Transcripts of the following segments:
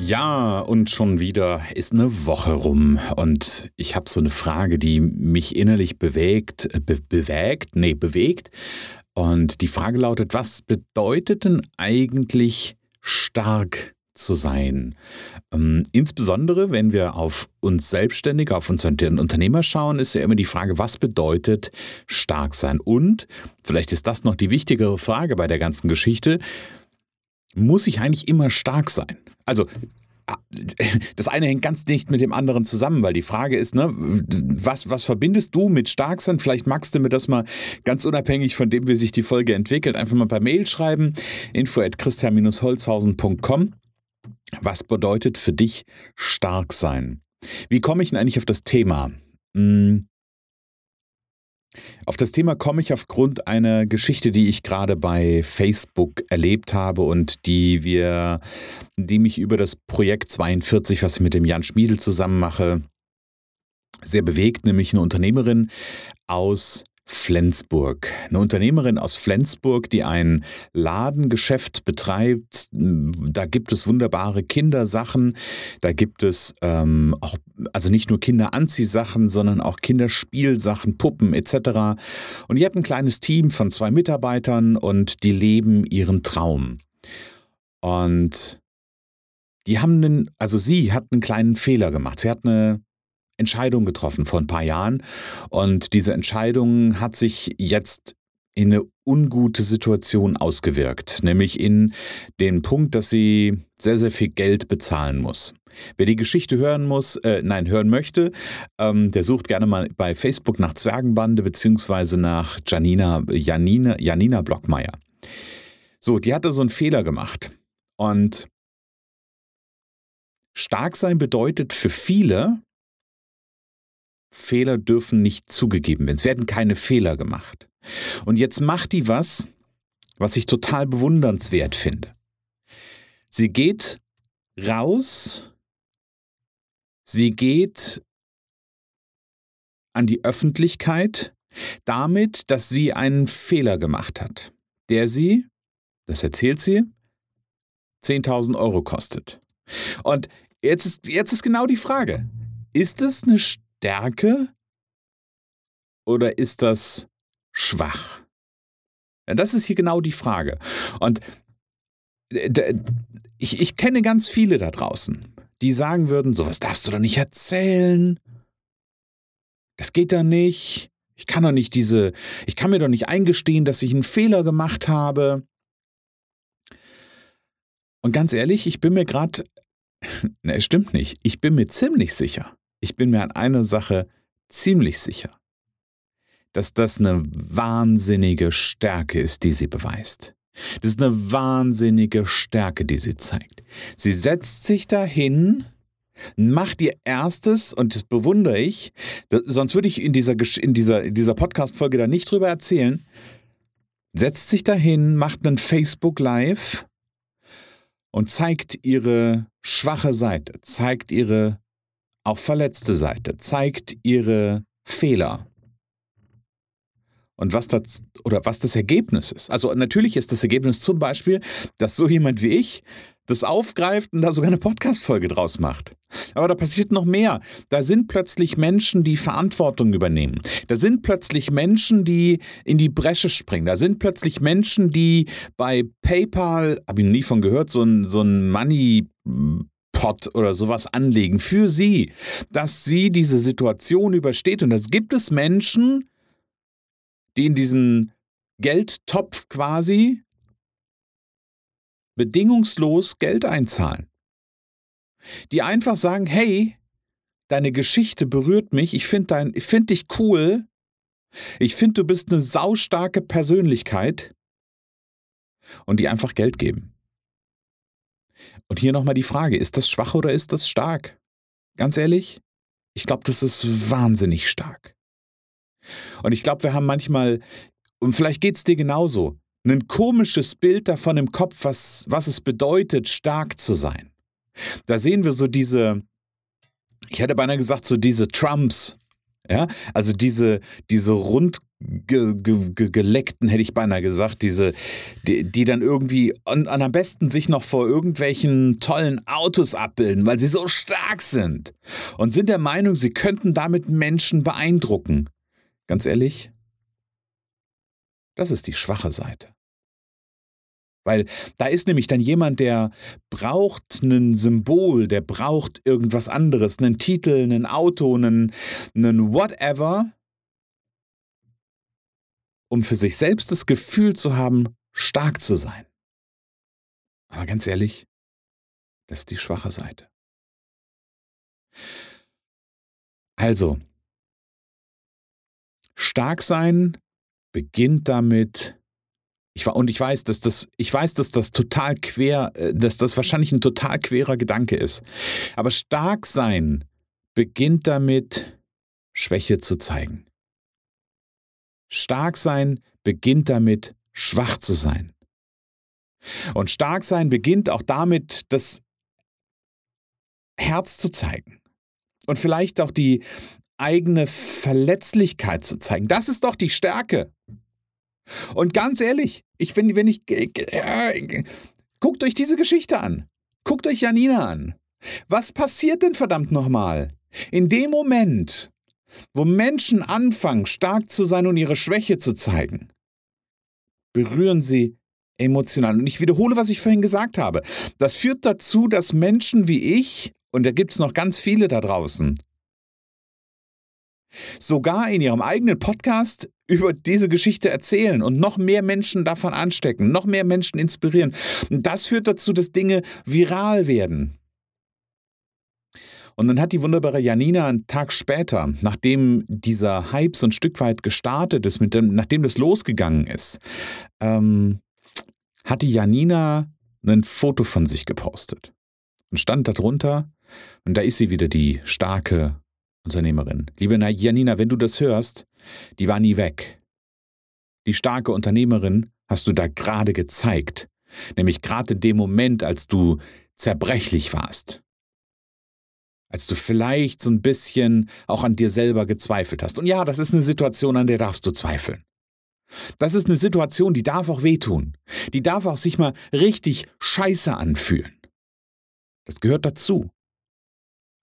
Ja, und schon wieder ist eine Woche rum und ich habe so eine Frage, die mich innerlich bewegt, be bewegt, nee, bewegt und die Frage lautet, was bedeutet denn eigentlich stark zu sein? Ähm, insbesondere, wenn wir auf uns Selbstständige, auf uns Unternehmer schauen, ist ja immer die Frage, was bedeutet stark sein? Und, vielleicht ist das noch die wichtigere Frage bei der ganzen Geschichte, muss ich eigentlich immer stark sein? Also das eine hängt ganz dicht mit dem anderen zusammen, weil die Frage ist, ne, was, was verbindest du mit Starksein? Vielleicht magst du mir das mal ganz unabhängig von dem, wie sich die Folge entwickelt, einfach mal per Mail schreiben, info at christian-holzhausen.com. Was bedeutet für dich stark sein? Wie komme ich denn eigentlich auf das Thema? Hm, auf das Thema komme ich aufgrund einer Geschichte, die ich gerade bei Facebook erlebt habe und die wir, die mich über das Projekt 42, was ich mit dem Jan Schmiedel zusammen mache, sehr bewegt, nämlich eine Unternehmerin aus Flensburg. Eine Unternehmerin aus Flensburg, die ein Ladengeschäft betreibt. Da gibt es wunderbare Kindersachen. Da gibt es ähm, auch, also nicht nur Kinderanziehsachen, sondern auch Kinderspielsachen, Puppen etc. Und die hat ein kleines Team von zwei Mitarbeitern und die leben ihren Traum. Und die haben einen, also sie hat einen kleinen Fehler gemacht. Sie hat eine Entscheidung getroffen vor ein paar Jahren. Und diese Entscheidung hat sich jetzt in eine ungute Situation ausgewirkt, nämlich in den Punkt, dass sie sehr, sehr viel Geld bezahlen muss. Wer die Geschichte hören muss, äh, nein, hören möchte, ähm, der sucht gerne mal bei Facebook nach Zwergenbande beziehungsweise nach Janina, Janina, Janina Blockmeier. So, die hatte so einen Fehler gemacht. Und stark sein bedeutet für viele, Fehler dürfen nicht zugegeben werden. Es werden keine Fehler gemacht. Und jetzt macht die was, was ich total bewundernswert finde. Sie geht raus, sie geht an die Öffentlichkeit damit, dass sie einen Fehler gemacht hat, der sie, das erzählt sie, 10.000 Euro kostet. Und jetzt ist, jetzt ist genau die Frage, ist es eine Stärke oder ist das schwach? Das ist hier genau die Frage. Und äh, ich, ich kenne ganz viele da draußen, die sagen würden, sowas darfst du doch nicht erzählen. Das geht da nicht. Ich kann doch nicht diese, ich kann mir doch nicht eingestehen, dass ich einen Fehler gemacht habe. Und ganz ehrlich, ich bin mir gerade, ne, stimmt nicht, ich bin mir ziemlich sicher, ich bin mir an einer Sache ziemlich sicher, dass das eine wahnsinnige Stärke ist, die sie beweist. Das ist eine wahnsinnige Stärke, die sie zeigt. Sie setzt sich dahin, macht ihr erstes, und das bewundere ich, sonst würde ich in dieser, in dieser, in dieser Podcast-Folge da nicht drüber erzählen, setzt sich dahin, macht einen Facebook Live und zeigt ihre schwache Seite, zeigt ihre auch verletzte Seite, zeigt ihre Fehler. Und was das, oder was das Ergebnis ist. Also natürlich ist das Ergebnis zum Beispiel, dass so jemand wie ich das aufgreift und da sogar eine Podcast-Folge draus macht. Aber da passiert noch mehr. Da sind plötzlich Menschen, die Verantwortung übernehmen. Da sind plötzlich Menschen, die in die Bresche springen. Da sind plötzlich Menschen, die bei PayPal, habe ich nie von gehört, so ein, so ein Money Pot oder sowas anlegen für sie, dass sie diese Situation übersteht. Und es gibt es Menschen, die in diesen Geldtopf quasi bedingungslos Geld einzahlen. Die einfach sagen, hey, deine Geschichte berührt mich, ich finde find dich cool, ich finde, du bist eine saustarke Persönlichkeit und die einfach Geld geben. Und hier nochmal die Frage, ist das schwach oder ist das stark? Ganz ehrlich, ich glaube, das ist wahnsinnig stark. Und ich glaube, wir haben manchmal, und vielleicht geht es dir genauso, ein komisches Bild davon im Kopf, was, was es bedeutet, stark zu sein. Da sehen wir so diese, ich hätte beinahe gesagt, so diese Trumps, ja, also diese, diese rund ge, ge, ge, geleckten, hätte ich beinahe gesagt, diese, die, die dann irgendwie und, und am besten sich noch vor irgendwelchen tollen Autos abbilden, weil sie so stark sind und sind der Meinung, sie könnten damit Menschen beeindrucken. Ganz ehrlich, das ist die schwache Seite. Weil da ist nämlich dann jemand, der braucht ein Symbol, der braucht irgendwas anderes, einen Titel, ein Auto, einen, einen whatever, um für sich selbst das Gefühl zu haben, stark zu sein. Aber ganz ehrlich, das ist die schwache Seite. Also, stark sein beginnt damit, ich und ich weiß, dass das, ich weiß, dass das total quer, äh, dass das wahrscheinlich ein total querer Gedanke ist. Aber stark sein beginnt damit, Schwäche zu zeigen. Stark sein beginnt damit, schwach zu sein. Und stark sein beginnt auch damit, das Herz zu zeigen. Und vielleicht auch die eigene Verletzlichkeit zu zeigen. Das ist doch die Stärke. Und ganz ehrlich, ich finde, wenn ich. Äh, guckt euch diese Geschichte an. Guckt euch Janina an. Was passiert denn verdammt nochmal? In dem Moment, wo Menschen anfangen, stark zu sein und ihre Schwäche zu zeigen, berühren sie emotional. Und ich wiederhole, was ich vorhin gesagt habe. Das führt dazu, dass Menschen wie ich, und da gibt es noch ganz viele da draußen, sogar in ihrem eigenen Podcast über diese Geschichte erzählen und noch mehr Menschen davon anstecken, noch mehr Menschen inspirieren. Und das führt dazu, dass Dinge viral werden. Und dann hat die wunderbare Janina einen Tag später, nachdem dieser Hype so ein Stück weit gestartet ist, dem, nachdem das losgegangen ist, ähm, hat die Janina ein Foto von sich gepostet. Und stand darunter, und da ist sie wieder, die starke Unternehmerin. Liebe Janina, wenn du das hörst, die war nie weg. Die starke Unternehmerin hast du da gerade gezeigt. Nämlich gerade in dem Moment, als du zerbrechlich warst als du vielleicht so ein bisschen auch an dir selber gezweifelt hast. Und ja, das ist eine Situation, an der darfst du zweifeln. Das ist eine Situation, die darf auch wehtun. Die darf auch sich mal richtig scheiße anfühlen. Das gehört dazu.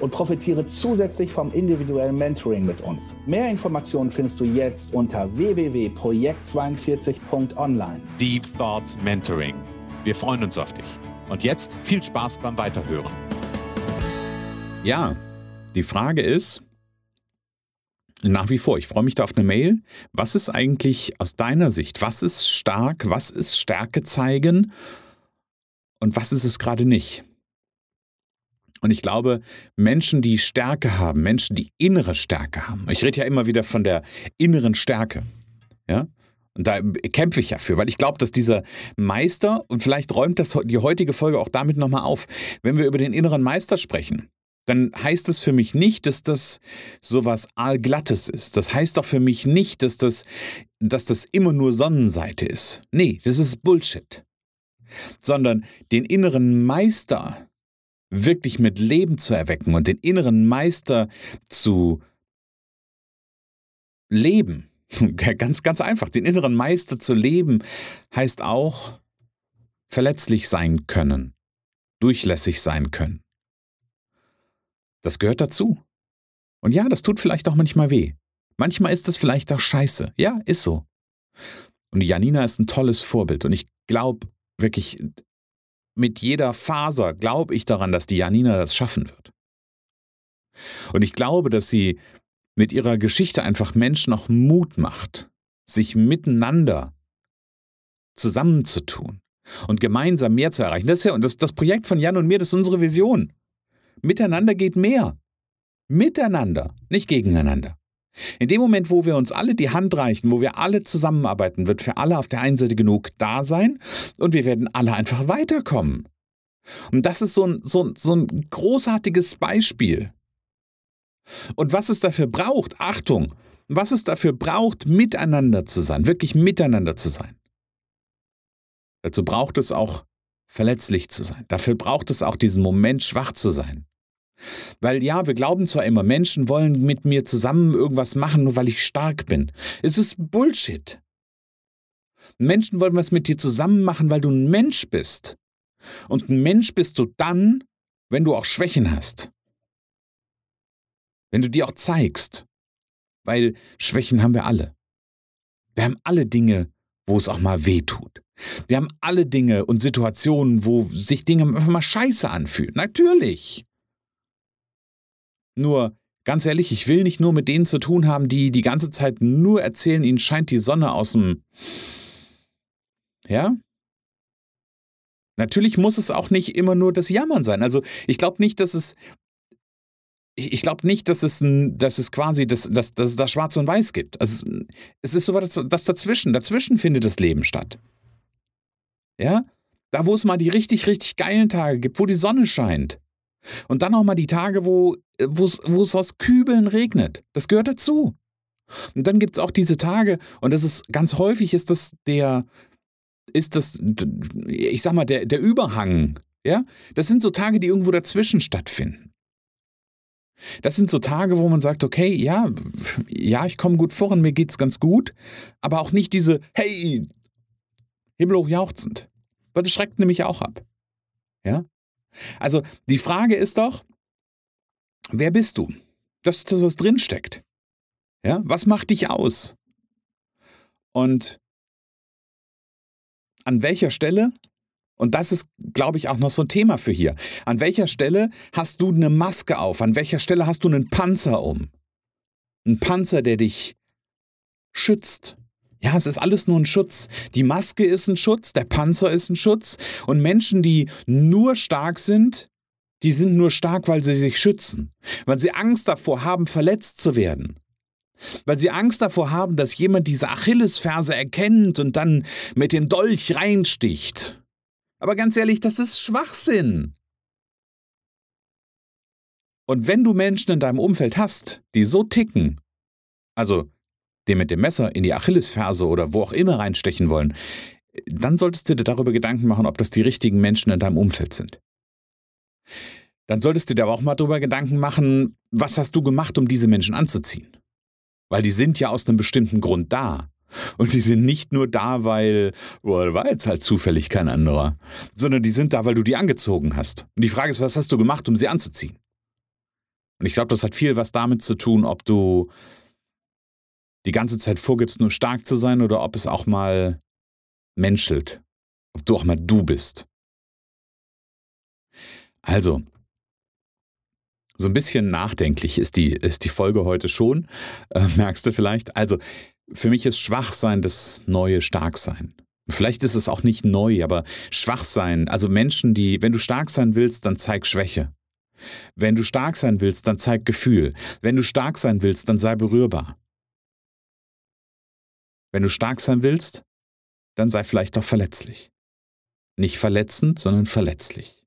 und profitiere zusätzlich vom individuellen Mentoring mit uns. Mehr Informationen findest du jetzt unter www.projekt42.online. Deep Thought Mentoring. Wir freuen uns auf dich. Und jetzt viel Spaß beim Weiterhören. Ja, die Frage ist, nach wie vor, ich freue mich da auf eine Mail. Was ist eigentlich aus deiner Sicht? Was ist stark? Was ist Stärke zeigen? Und was ist es gerade nicht? Und ich glaube, Menschen, die Stärke haben, Menschen, die innere Stärke haben, ich rede ja immer wieder von der inneren Stärke, ja, und da kämpfe ich ja für, weil ich glaube, dass dieser Meister, und vielleicht räumt das die heutige Folge auch damit nochmal auf, wenn wir über den inneren Meister sprechen, dann heißt es für mich nicht, dass das sowas Aalglattes ist. Das heißt doch für mich nicht, dass das, dass das immer nur Sonnenseite ist. Nee, das ist Bullshit. Sondern den inneren Meister, wirklich mit Leben zu erwecken und den inneren Meister zu leben. Ganz, ganz einfach. Den inneren Meister zu leben heißt auch verletzlich sein können, durchlässig sein können. Das gehört dazu. Und ja, das tut vielleicht auch manchmal weh. Manchmal ist es vielleicht auch scheiße. Ja, ist so. Und Janina ist ein tolles Vorbild. Und ich glaube wirklich, mit jeder Faser glaube ich daran, dass die Janina das schaffen wird. Und ich glaube, dass sie mit ihrer Geschichte einfach Menschen auch Mut macht, sich miteinander zusammenzutun und gemeinsam mehr zu erreichen. Das ist ja, und das, das Projekt von Jan und mir, das ist unsere Vision. Miteinander geht mehr. Miteinander, nicht gegeneinander. In dem Moment, wo wir uns alle die Hand reichen, wo wir alle zusammenarbeiten, wird für alle auf der einen Seite genug da sein und wir werden alle einfach weiterkommen. Und das ist so ein, so, so ein großartiges Beispiel. Und was es dafür braucht, Achtung, was es dafür braucht, miteinander zu sein, wirklich miteinander zu sein. Dazu braucht es auch verletzlich zu sein. Dafür braucht es auch diesen Moment, schwach zu sein. Weil ja, wir glauben zwar immer, Menschen wollen mit mir zusammen irgendwas machen, nur weil ich stark bin. Es ist Bullshit. Menschen wollen was mit dir zusammen machen, weil du ein Mensch bist. Und ein Mensch bist du dann, wenn du auch Schwächen hast. Wenn du die auch zeigst. Weil Schwächen haben wir alle. Wir haben alle Dinge, wo es auch mal weh tut. Wir haben alle Dinge und Situationen, wo sich Dinge einfach mal scheiße anfühlen. Natürlich. Nur, ganz ehrlich, ich will nicht nur mit denen zu tun haben, die die ganze Zeit nur erzählen, ihnen scheint die Sonne aus dem... Ja? Natürlich muss es auch nicht immer nur das Jammern sein. Also ich glaube nicht, dass es... Ich, glaube nicht, dass es, dass es quasi das, dass, dass es da Schwarz und Weiß gibt. Also es ist so was das dazwischen. Dazwischen findet das Leben statt. Ja? Da, wo es mal die richtig, richtig geilen Tage gibt, wo die Sonne scheint. Und dann auch mal die Tage, wo wo es aus Kübeln regnet. Das gehört dazu. Und dann gibt es auch diese Tage, und das ist ganz häufig ist das der, ist das, ich sag mal, der, der Überhang. Ja? Das sind so Tage, die irgendwo dazwischen stattfinden. Das sind so Tage, wo man sagt, okay, ja, ja, ich komme gut voran, mir geht's ganz gut, aber auch nicht diese, hey, himmelhoch jauchzend. Weil das schreckt nämlich auch ab. Ja? Also die Frage ist doch, wer bist du? Das ist das, was drinsteckt. Ja, was macht dich aus? Und an welcher Stelle, und das ist, glaube ich, auch noch so ein Thema für hier, an welcher Stelle hast du eine Maske auf? An welcher Stelle hast du einen Panzer um? Ein Panzer, der dich schützt. Ja, es ist alles nur ein Schutz. Die Maske ist ein Schutz, der Panzer ist ein Schutz. Und Menschen, die nur stark sind, die sind nur stark, weil sie sich schützen, weil sie Angst davor haben, verletzt zu werden. Weil sie Angst davor haben, dass jemand diese Achillesferse erkennt und dann mit dem Dolch reinsticht. Aber ganz ehrlich, das ist Schwachsinn. Und wenn du Menschen in deinem Umfeld hast, die so ticken, also dem mit dem Messer in die Achillesferse oder wo auch immer reinstechen wollen, dann solltest du dir darüber Gedanken machen, ob das die richtigen Menschen in deinem Umfeld sind. Dann solltest du dir aber auch mal darüber Gedanken machen, was hast du gemacht, um diese Menschen anzuziehen? Weil die sind ja aus einem bestimmten Grund da. Und die sind nicht nur da, weil, boah, war jetzt halt zufällig kein anderer, sondern die sind da, weil du die angezogen hast. Und die Frage ist, was hast du gemacht, um sie anzuziehen? Und ich glaube, das hat viel was damit zu tun, ob du die ganze Zeit vorgibst, nur stark zu sein oder ob es auch mal menschelt. Ob du auch mal du bist. Also, so ein bisschen nachdenklich ist die, ist die Folge heute schon, äh, merkst du vielleicht. Also, für mich ist Schwachsein das neue Starksein. Vielleicht ist es auch nicht neu, aber Schwachsein, also Menschen, die, wenn du stark sein willst, dann zeig Schwäche. Wenn du stark sein willst, dann zeig Gefühl. Wenn du stark sein willst, dann sei berührbar. Wenn du stark sein willst, dann sei vielleicht auch verletzlich. Nicht verletzend, sondern verletzlich.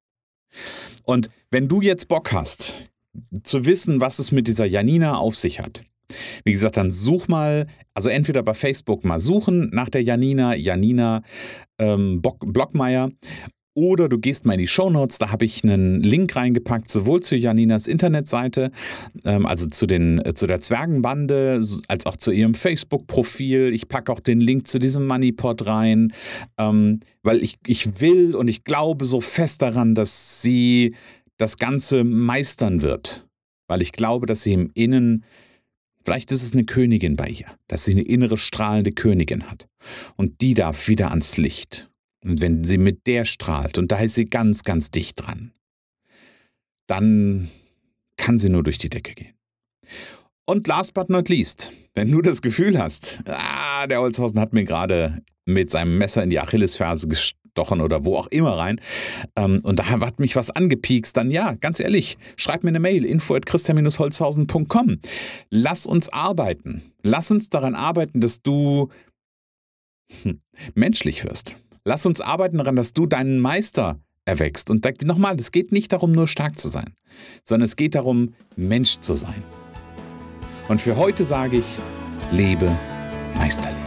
Und wenn du jetzt Bock hast, zu wissen, was es mit dieser Janina auf sich hat, wie gesagt, dann such mal, also entweder bei Facebook mal suchen nach der Janina, Janina ähm, Blockmeier oder du gehst mal in die Shownotes, da habe ich einen Link reingepackt, sowohl zu Janinas Internetseite, ähm, also zu, den, äh, zu der Zwergenbande, als auch zu ihrem Facebook-Profil. Ich packe auch den Link zu diesem Moneypot rein, ähm, weil ich, ich will und ich glaube so fest daran, dass sie das Ganze meistern wird. Weil ich glaube, dass sie im Innen, vielleicht ist es eine Königin bei ihr, dass sie eine innere strahlende Königin hat. Und die darf wieder ans Licht. Und wenn sie mit der strahlt, und da ist sie ganz, ganz dicht dran, dann kann sie nur durch die Decke gehen. Und last but not least, wenn du das Gefühl hast, ah, der Holzhausen hat mir gerade mit seinem Messer in die Achillesferse gestochen oder wo auch immer rein ähm, und da hat mich was angepiekst, dann ja, ganz ehrlich, schreib mir eine Mail, info at christian-holzhausen.com. Lass uns arbeiten. Lass uns daran arbeiten, dass du hm, menschlich wirst. Lass uns arbeiten daran, dass du deinen Meister erwächst. Und da, nochmal, es geht nicht darum, nur stark zu sein, sondern es geht darum, Mensch zu sein. Und für heute sage ich, lebe meisterlich.